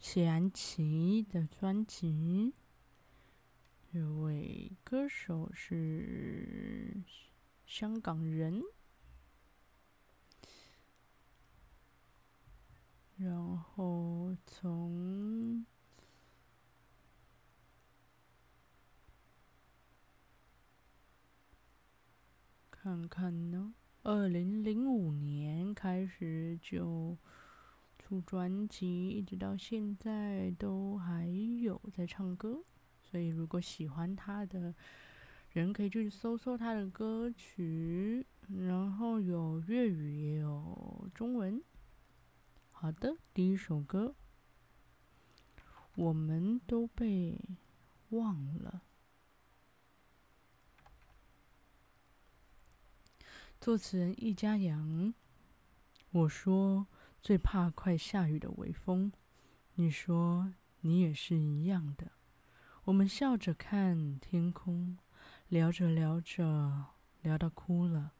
谢安琪的专辑，这位歌手是香港人，然后从看看呢，二零零五年开始就。出专辑一直到现在都还有在唱歌，所以如果喜欢他的人可以去搜搜他的歌曲，然后有粤语也有中文。好的，第一首歌，我们都被忘了。作词人易家扬，我说。最怕快下雨的微风，你说你也是一样的。我们笑着看天空，聊着聊着聊到哭了。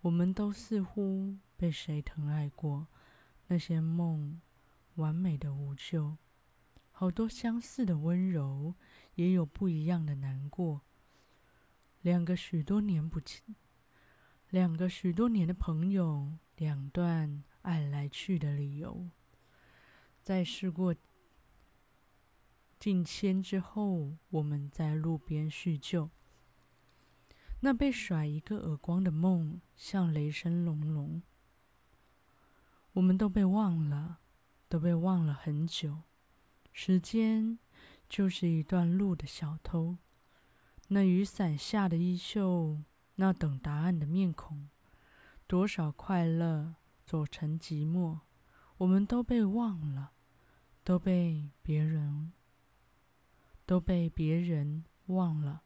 我们都似乎被谁疼爱过，那些梦完美的无救，好多相似的温柔，也有不一样的难过。两个许多年不见，两个许多年的朋友，两段。爱来去的理由，在事过境迁之后，我们在路边叙旧。那被甩一个耳光的梦，像雷声隆隆。我们都被忘了，都被忘了很久。时间就是一段路的小偷。那雨伞下的衣袖，那等答案的面孔，多少快乐。走成寂寞，我们都被忘了，都被别人，都被别人忘了。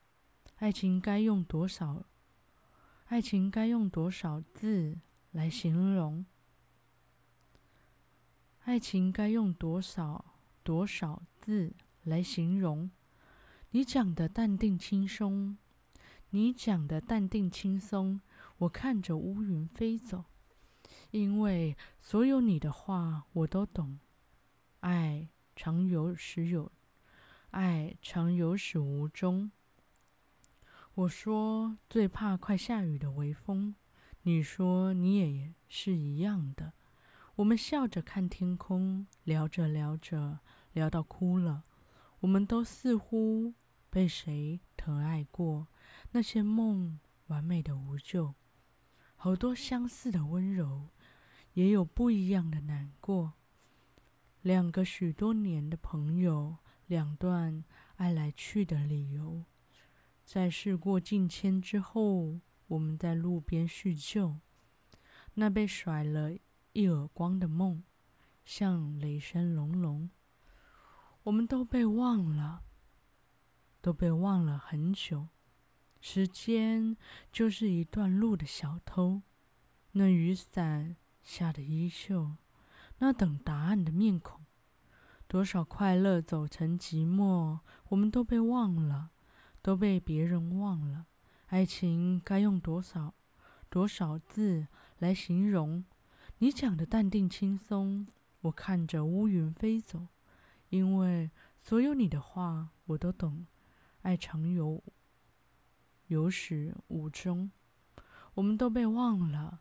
爱情该用多少？爱情该用多少字来形容？爱情该用多少多少字来形容？你讲的淡定轻松，你讲的淡定轻松，我看着乌云飞走。因为所有你的话我都懂，爱常有始有，爱常有始无终。我说最怕快下雨的微风，你说你也是一样的。我们笑着看天空，聊着聊着聊到哭了。我们都似乎被谁疼爱过，那些梦完美的无救，好多相似的温柔。也有不一样的难过。两个许多年的朋友，两段爱来去的理由，在事过境迁之后，我们在路边叙旧。那被甩了一耳光的梦，像雷声隆隆。我们都被忘了，都被忘了很久。时间就是一段路的小偷，那雨伞。下的衣袖，那等答案的面孔，多少快乐走成寂寞，我们都被忘了，都被别人忘了。爱情该用多少多少字来形容？你讲的淡定轻松，我看着乌云飞走。因为所有你的话我都懂，爱常有有始无终，我们都被忘了。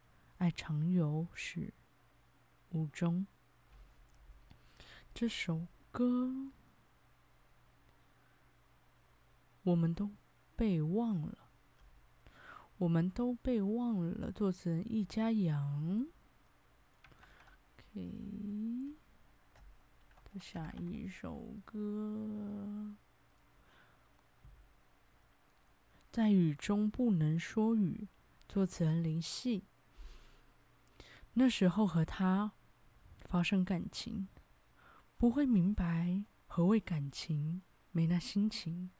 爱常有始无终。这首歌，我们都被忘了，我们都被忘了。作词人易家扬。OK，下一首歌，在雨中不能说雨。作词人林夕。那时候和他发生感情，不会明白何谓感情，没那心情。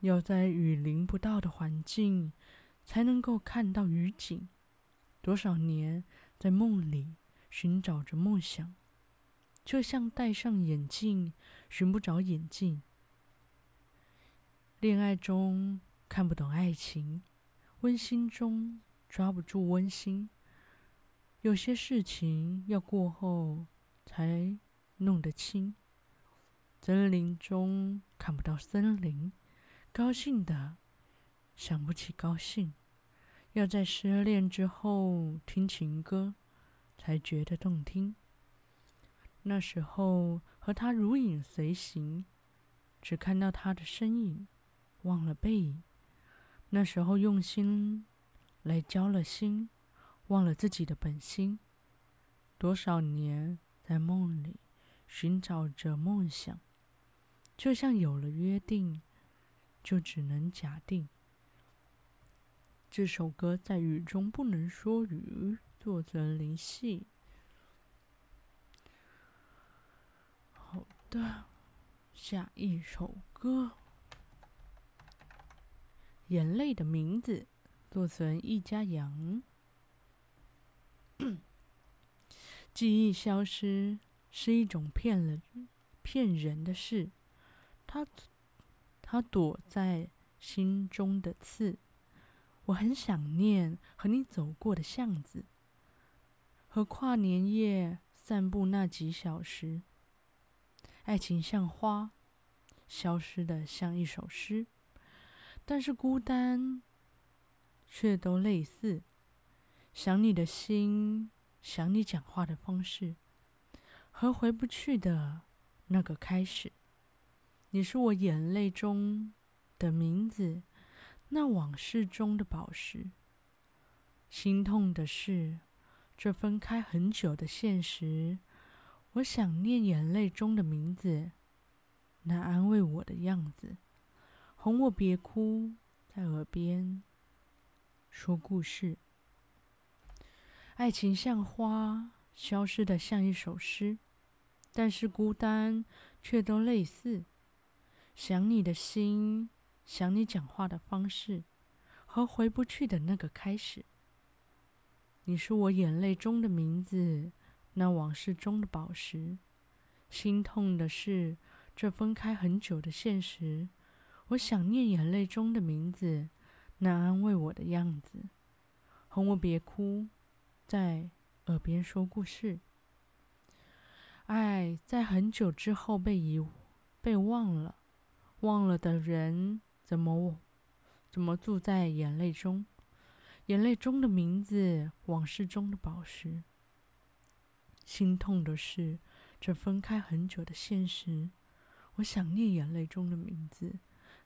要在雨淋不到的环境，才能够看到雨景。多少年在梦里寻找着梦想，就像戴上眼镜寻不着眼镜。恋爱中看不懂爱情，温馨中抓不住温馨。有些事情要过后才弄得清。森林中看不到森林。高兴的想不起高兴，要在失恋之后听情歌，才觉得动听。那时候和他如影随形，只看到他的身影，忘了背影。那时候用心来交了心，忘了自己的本心。多少年在梦里寻找着梦想，就像有了约定。就只能假定。这首歌在雨中不能说雨，作者林夕。好的，下一首歌，《眼泪的名字》，作词人易家羊。记忆消失是一种骗人、骗人的事，他他躲在心中的刺，我很想念和你走过的巷子，和跨年夜散步那几小时。爱情像花，消失的像一首诗，但是孤单却都类似。想你的心，想你讲话的方式，和回不去的那个开始。你是我眼泪中的名字，那往事中的宝石。心痛的是，这分开很久的现实。我想念眼泪中的名字，那安慰我的样子，哄我别哭，在耳边说故事。爱情像花，消失得像一首诗，但是孤单却都类似。想你的心，想你讲话的方式，和回不去的那个开始。你是我眼泪中的名字，那往事中的宝石。心痛的是，这分开很久的现实。我想念眼泪中的名字，那安慰我的样子，哄我别哭，在耳边说故事。爱在很久之后被遗被忘了。忘了的人，怎么怎么住在眼泪中？眼泪中的名字，往事中的宝石。心痛的是，这分开很久的现实。我想念眼泪中的名字，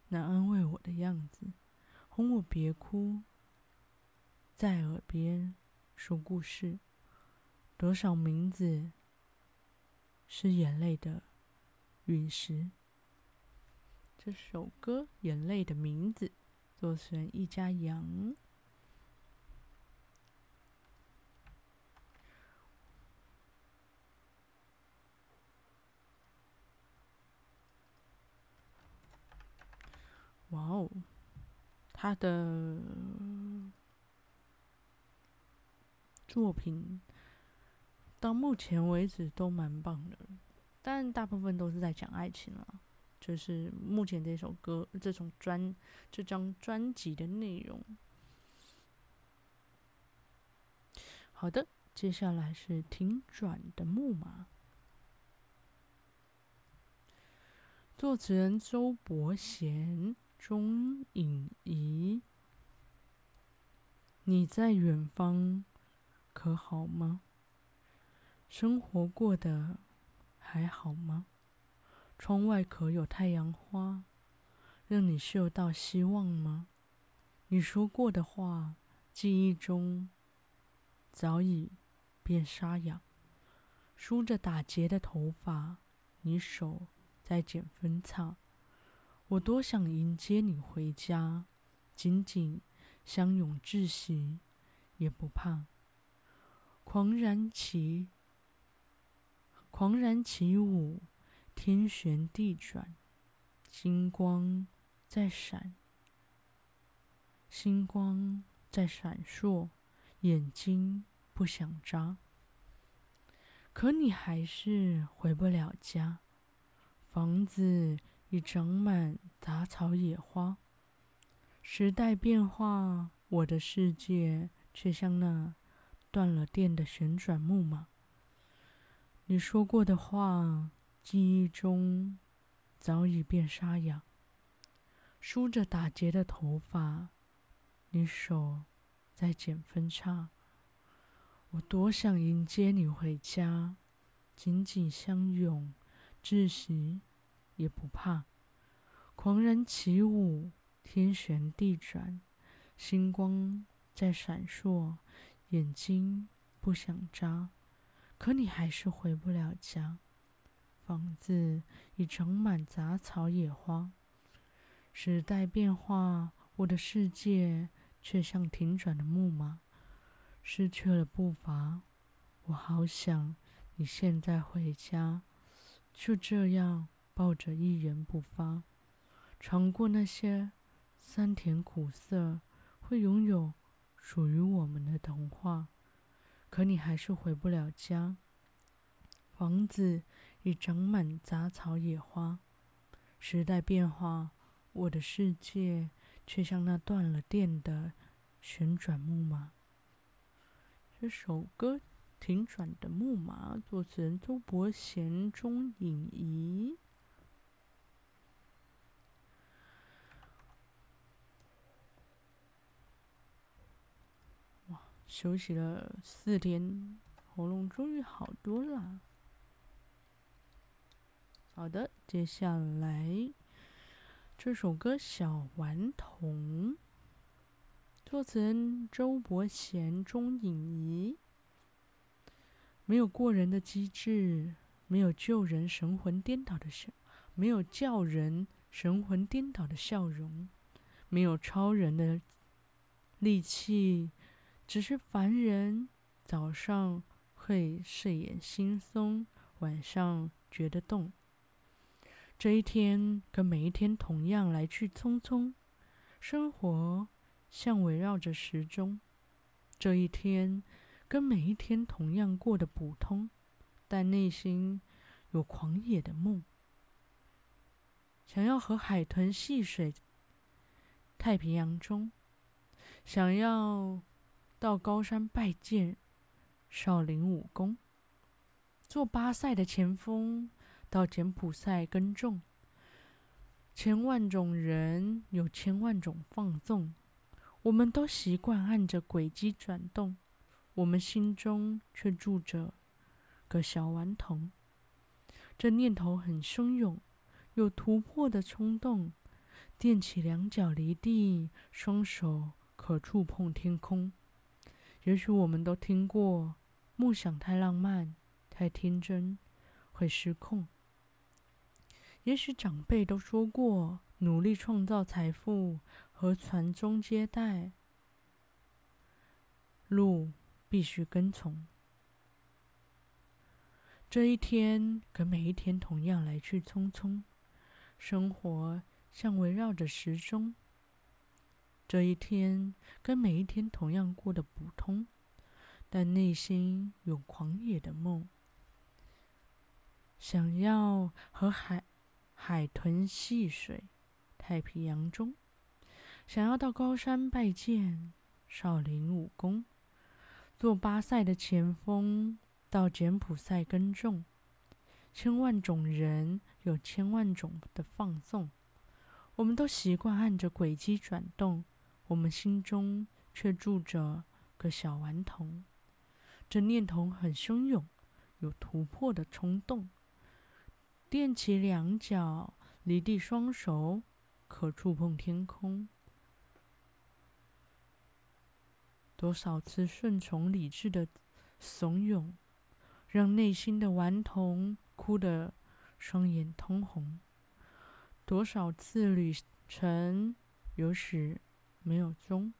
那安慰我的样子，哄我别哭，在耳边说故事。多少名字是眼泪的陨石？这首歌《眼泪的名字》，作词人易家羊。哇哦，他的作品到目前为止都蛮棒的，但大部分都是在讲爱情了。就是目前这首歌，这种专这张专辑的内容。好的，接下来是停转的木马，作词人周伯贤、钟颖仪。你在远方可好吗？生活过得还好吗？窗外可有太阳花，让你嗅到希望吗？你说过的话，记忆中早已变沙哑。梳着打结的头发，你手在剪分叉。我多想迎接你回家，紧紧相拥窒息，也不怕。狂然起，狂然起舞，天旋地转，星光在闪，星光在闪烁，眼睛不想眨。可你还是回不了家，房子已长满杂草野花。时代变化，我的世界却像那断了电的旋转木马。你说过的话，记忆中早已变沙哑。梳着打结的头发，你手在剪分叉。我多想迎接你回家，紧紧相拥，窒息也不怕。狂然起舞，天旋地转，星光在闪烁，眼睛不想眨。可你还是回不了家，房子已长满杂草野花。时代变化，我的世界却像停转的木马。失去了步伐，我好想你现在回家，就这样抱着一言不发，尝过那些酸甜苦涩，会拥有属于我们的童话。可你还是回不了家，房子已长满杂草野花。时代变化，我的世界却像那断了电的旋转木马。这首歌《停转的木马》，作词人周伯贤、钟颖仪。哇，休息了四天，喉咙终于好多了。好的，接下来这首歌《小顽童》。作词人周伯贤、钟颖仪。没有过人的机智，没有救人神魂颠倒的笑，没有叫人神魂颠倒的笑容，没有超人的力气，只是凡人早上会睡眼惺忪，晚上觉得冻。这一天跟每一天同样来去匆匆，生活。像围绕着时钟，这一天跟每一天同样过得普通，但内心有狂野的梦，想要和海豚戏水。太平洋中，想要到高山拜见少林武功，做巴塞的前锋，到柬埔寨耕种。千万种人有千万种放纵。我们都习惯按着轨迹转动，我们心中却住着个小顽童。这念头很汹涌，有突破的冲动，踮起两脚离地，双手可触碰天空。也许我们都听过，梦想太浪漫、太天真，会失控。也许长辈都说过，努力创造财富。和传宗接代，路必须跟从。这一天跟每一天同样来去匆匆，生活像围绕着时钟。这一天跟每一天同样过得普通，但内心有狂野的梦，想要和海海豚戏水，太平洋中。想要到高山拜见少林武功，做巴塞的前锋，到柬埔寨耕种。千万种人有千万种的放纵，我们都习惯按着轨迹转动，我们心中却住着个小顽童。这念头很汹涌，有突破的冲动，踮起两脚，离地双手可触碰天空。多少次顺从理智的怂恿，让内心的顽童哭得双眼通红。多少次旅程有时没有终，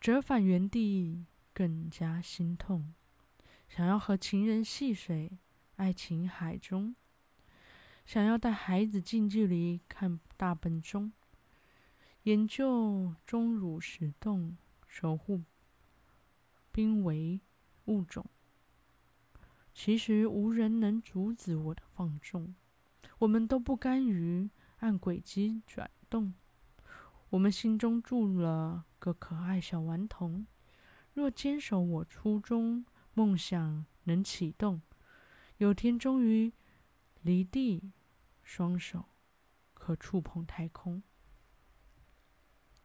折返原地更加心痛。想要和情人戏水，爱情海中；想要带孩子近距离看大笨钟，研究钟乳石洞。守护濒危物种，其实无人能阻止我的放纵。我们都不甘于按轨迹转动，我们心中住了个可爱小顽童。若坚守我初衷，梦想能启动，有天终于离地，双手可触碰太空。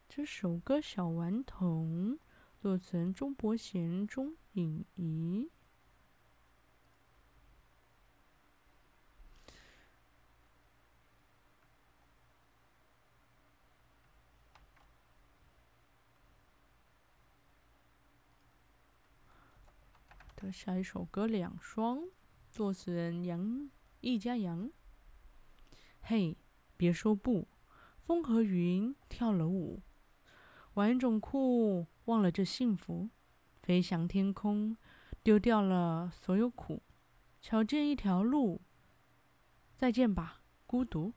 这首歌《小顽童》，作词人钟伯贤、钟颖仪。下一首歌《两双》，作词人杨易家扬。嘿，别说不，风和云跳了舞。玩一种酷，忘了这幸福，飞翔天空，丢掉了所有苦，瞧见一条路，再见吧，孤独。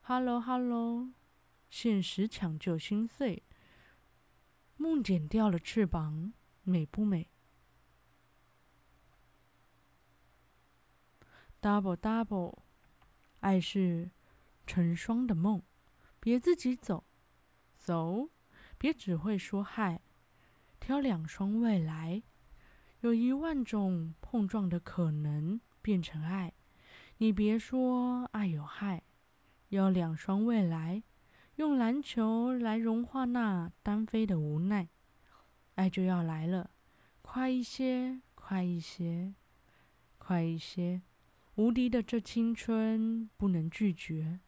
Hello Hello，现实抢救心碎，梦剪掉了翅膀，美不美？Double Double，爱是成双的梦，别自己走。走，别只会说嗨，挑两双未来，有一万种碰撞的可能变成爱。你别说爱有害，要两双未来，用篮球来融化那单飞的无奈。爱就要来了，快一些，快一些，快一些，无敌的这青春不能拒绝，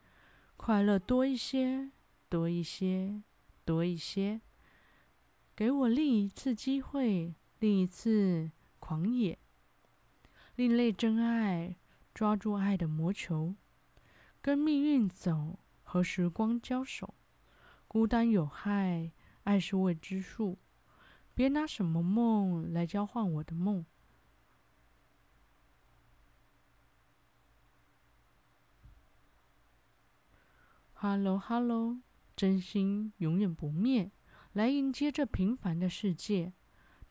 快乐多一些。多一些，多一些，给我另一次机会，另一次狂野，另类真爱，抓住爱的魔球，跟命运走，和时光交手，孤单有害，爱是未知数，别拿什么梦来交换我的梦。Hello，Hello。真心永远不灭，来迎接这平凡的世界。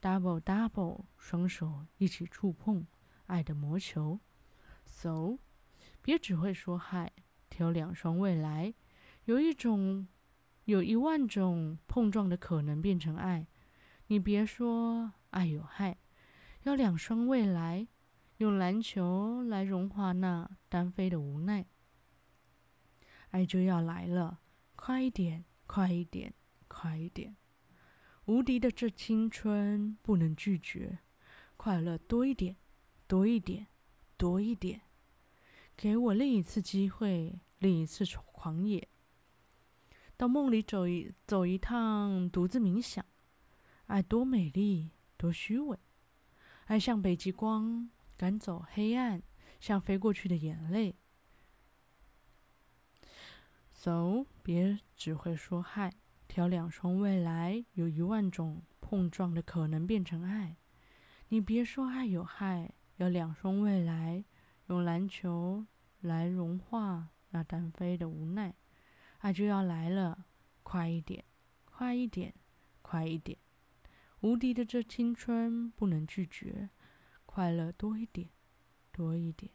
Double double，双手一起触碰爱的魔球。So，别只会说嗨，挑两双未来。有一种，有一万种碰撞的可能变成爱。你别说爱有害，要两双未来，用篮球来融化那单飞的无奈。爱就要来了。快一点，快一点，快一点！无敌的这青春不能拒绝，快乐多一点，多一点，多一点！给我另一次机会，另一次狂野，到梦里走一走一趟，独自冥想。爱多美丽，多虚伪！爱像北极光，赶走黑暗，像飞过去的眼泪。走，别只会说嗨，挑两双未来，有一万种碰撞的可能变成爱。你别说爱有害，要两双未来，用篮球来融化那单飞的无奈。爱就要来了，快一点，快一点，快一点！无敌的这青春不能拒绝，快乐多一点，多一点，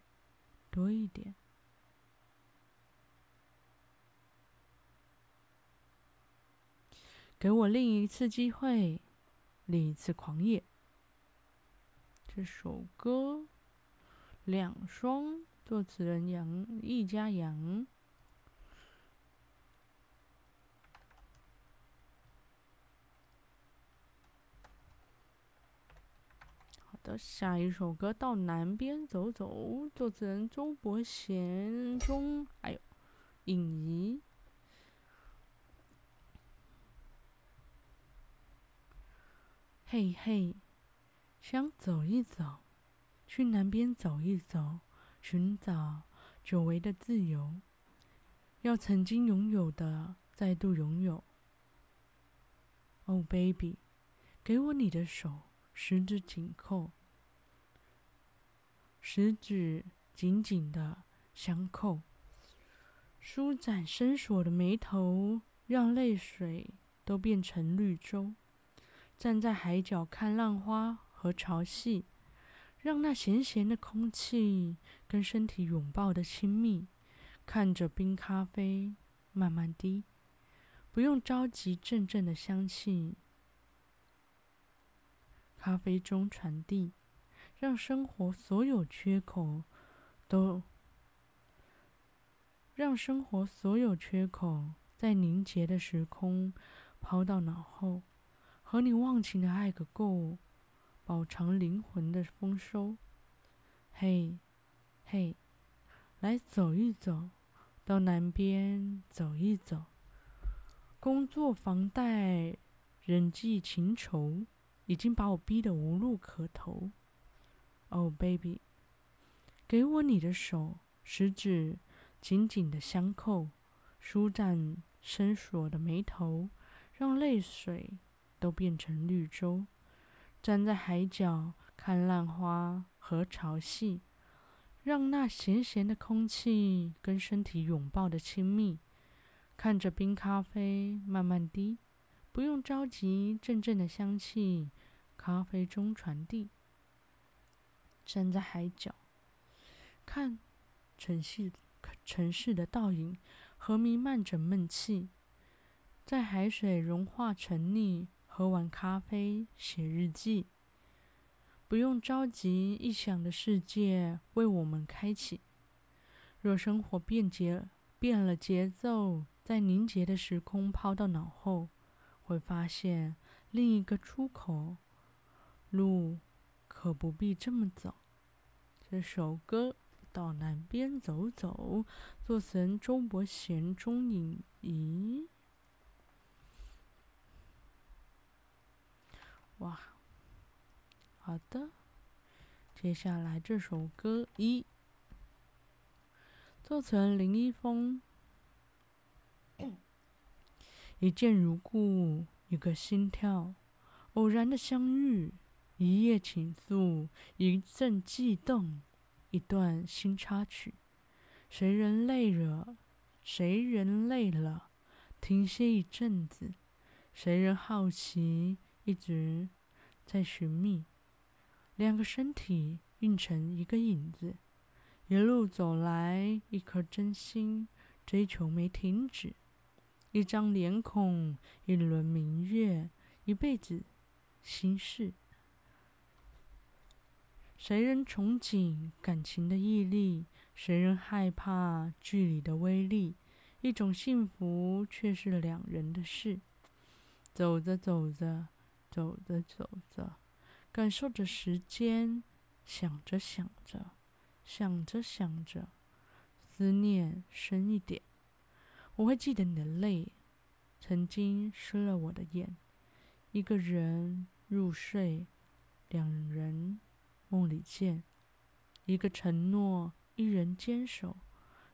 多一点。给我另一次机会，另一次狂野。这首歌《两双》，作词人杨易家扬。好的，下一首歌到南边走走，作词人周伯贤中，哎呦，影。嘿嘿，想走一走，去南边走一走，寻找久违的自由，要曾经拥有的再度拥有。Oh baby，给我你的手，十指紧扣，十指紧紧的相扣，舒展深锁的眉头，让泪水都变成绿洲。站在海角看浪花和潮汐，让那咸咸的空气跟身体拥抱的亲密，看着冰咖啡慢慢滴，不用着急，阵阵的香气，咖啡中传递，让生活所有缺口都，让生活所有缺口在凝结的时空抛到脑后。和你忘情的爱个够，饱尝灵魂的丰收。嘿，嘿，来走一走，到南边走一走。工作、房贷、人际情仇，已经把我逼得无路可投。Oh baby，给我你的手，十指紧紧的相扣，舒展深锁的眉头，让泪水。都变成绿洲，站在海角看浪花和潮汐，让那咸咸的空气跟身体拥抱的亲密，看着冰咖啡慢慢滴，不用着急，阵阵的香气咖啡中传递。站在海角，看城市城市的倒影和弥漫着闷气，在海水融化沉溺。喝完咖啡，写日记。不用着急，异想的世界为我们开启。若生活变节变了节奏，在凝结的时空抛到脑后，会发现另一个出口。路可不必这么走。这首歌到南边走走，作词人周伯贤、钟颖仪。哇，好的，接下来这首歌一，作词人林一峰。一见如故，一个心跳，偶然的相遇，一夜倾诉，一阵悸动，一段新插曲。谁人累了？谁人累了？停歇一阵子。谁人好奇？一直在寻觅，两个身体映成一个影子，一路走来，一颗真心追求没停止，一张脸孔，一轮明月，一辈子心事。谁人憧憬感情的毅力？谁人害怕距离的威力？一种幸福却是两人的事。走着走着。走着走着，感受着时间，想着想着，想着想着，思念深一点。我会记得你的泪，曾经湿了我的眼。一个人入睡，两人梦里见。一个承诺，一人坚守，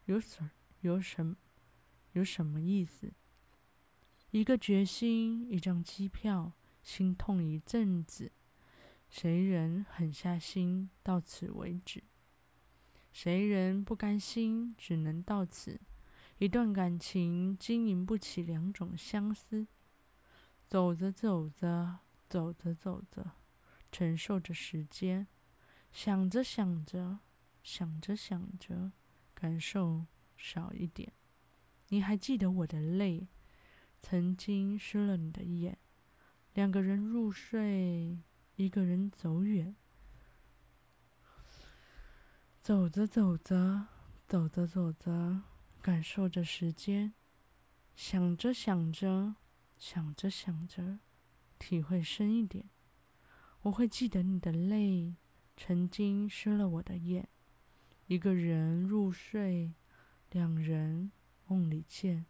有什有什有什么意思？一个决心，一张机票。心痛一阵子，谁人狠下心到此为止？谁人不甘心只能到此？一段感情经营不起两种相思。走着走着，走着走着，承受着时间，想着想着，想着想着，感受少一点。你还记得我的泪，曾经湿了你的眼。两个人入睡，一个人走远。走着走着，走着走着，感受着时间，想着想着，想着想着，体会深一点。我会记得你的泪，曾经湿了我的眼。一个人入睡，两人梦里见，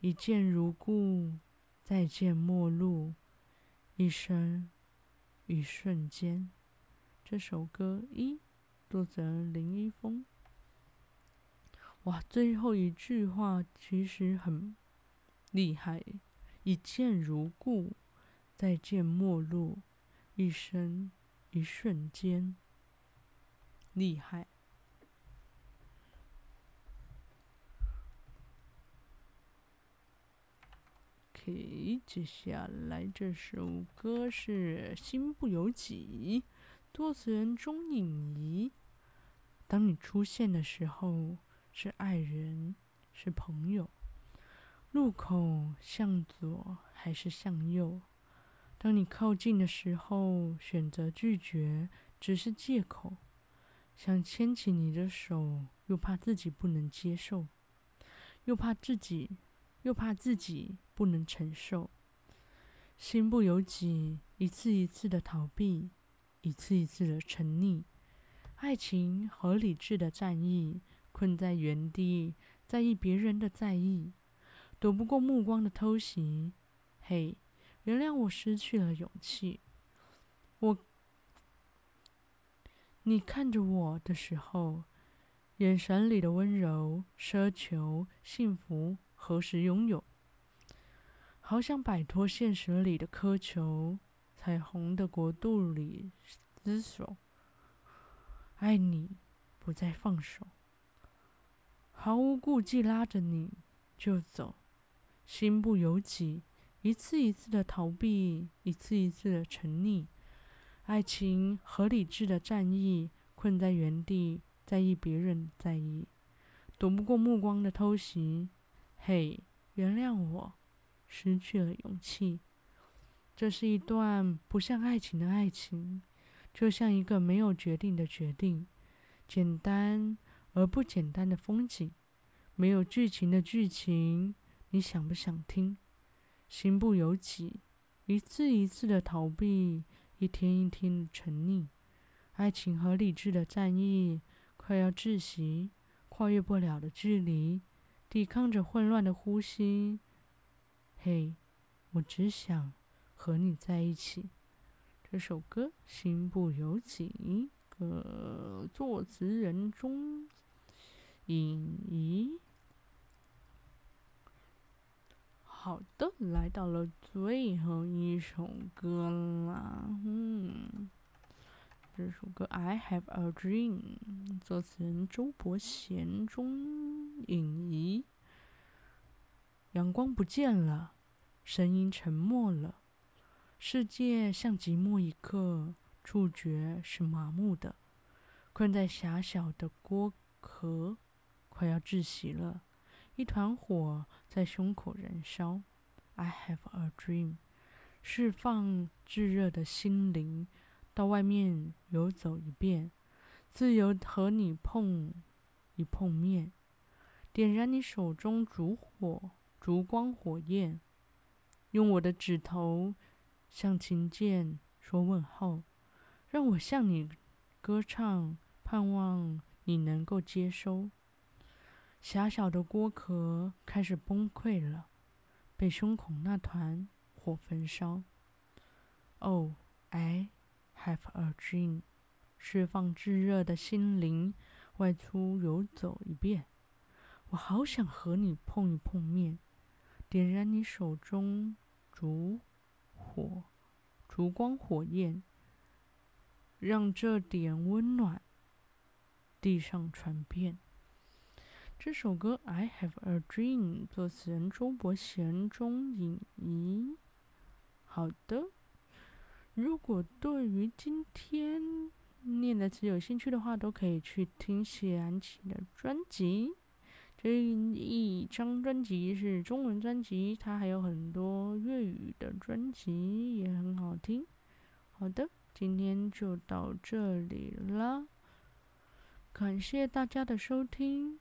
一见如故，再见陌路，一生一瞬间。这首歌一，作者林一峰。哇，最后一句话其实很厉害，一见如故，再见陌路，一生一瞬间，厉害。接下来这首歌是《心不由己》，作词人钟颖仪。当你出现的时候。是爱人，是朋友。路口向左还是向右？当你靠近的时候，选择拒绝只是借口。想牵起你的手，又怕自己不能接受，又怕自己，又怕自己不能承受。心不由己，一次一次的逃避，一次一次的沉溺。爱情和理智的战役。困在原地，在意别人的在意，躲不过目光的偷袭。嘿，原谅我失去了勇气。我，你看着我的时候，眼神里的温柔、奢求、幸福何时拥有？好想摆脱现实里的苛求，彩虹的国度里厮守。爱你，不再放手。毫无顾忌拉着你就走，心不由己，一次一次的逃避，一次一次的沉溺，爱情和理智的战役，困在原地，在意别人在意，躲不过目光的偷袭。嘿，原谅我，失去了勇气。这是一段不像爱情的爱情，就像一个没有决定的决定，简单。而不简单的风景，没有剧情的剧情，你想不想听？心不由己，一次一次的逃避，一天一天的沉溺，爱情和理智的战役，快要窒息，跨越不了的距离，抵抗着混乱的呼吸。嘿，我只想和你在一起。这首歌《心不由己》，呃，作词人中。影仪，好的，来到了最后一首歌啦。嗯，这首歌《I Have a Dream》，作词人周伯贤、钟颖仪。阳光不见了，声音沉默了，世界像寂寞一刻，触觉是麻木的，困在狭小的锅壳。快要窒息了，一团火在胸口燃烧。I have a dream，释放炙热的心灵，到外面游走一遍，自由和你碰一碰面，点燃你手中烛火，烛光火焰，用我的指头向琴键说问候，让我向你歌唱，盼望你能够接收。狭小的锅壳开始崩溃了，被胸口那团火焚烧。Oh, I have a dream，释放炙热的心灵，外出游走一遍。我好想和你碰一碰面，点燃你手中烛火，烛光火焰，让这点温暖地上传遍。这首歌《I Have a Dream》，作词人周伯贤、钟颖仪。好的，如果对于今天念的词有兴趣的话，都可以去听谢安琪的专辑。这一张专辑是中文专辑，它还有很多粤语的专辑也很好听。好的，今天就到这里了，感谢大家的收听。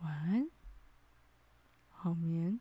晚安，好眠。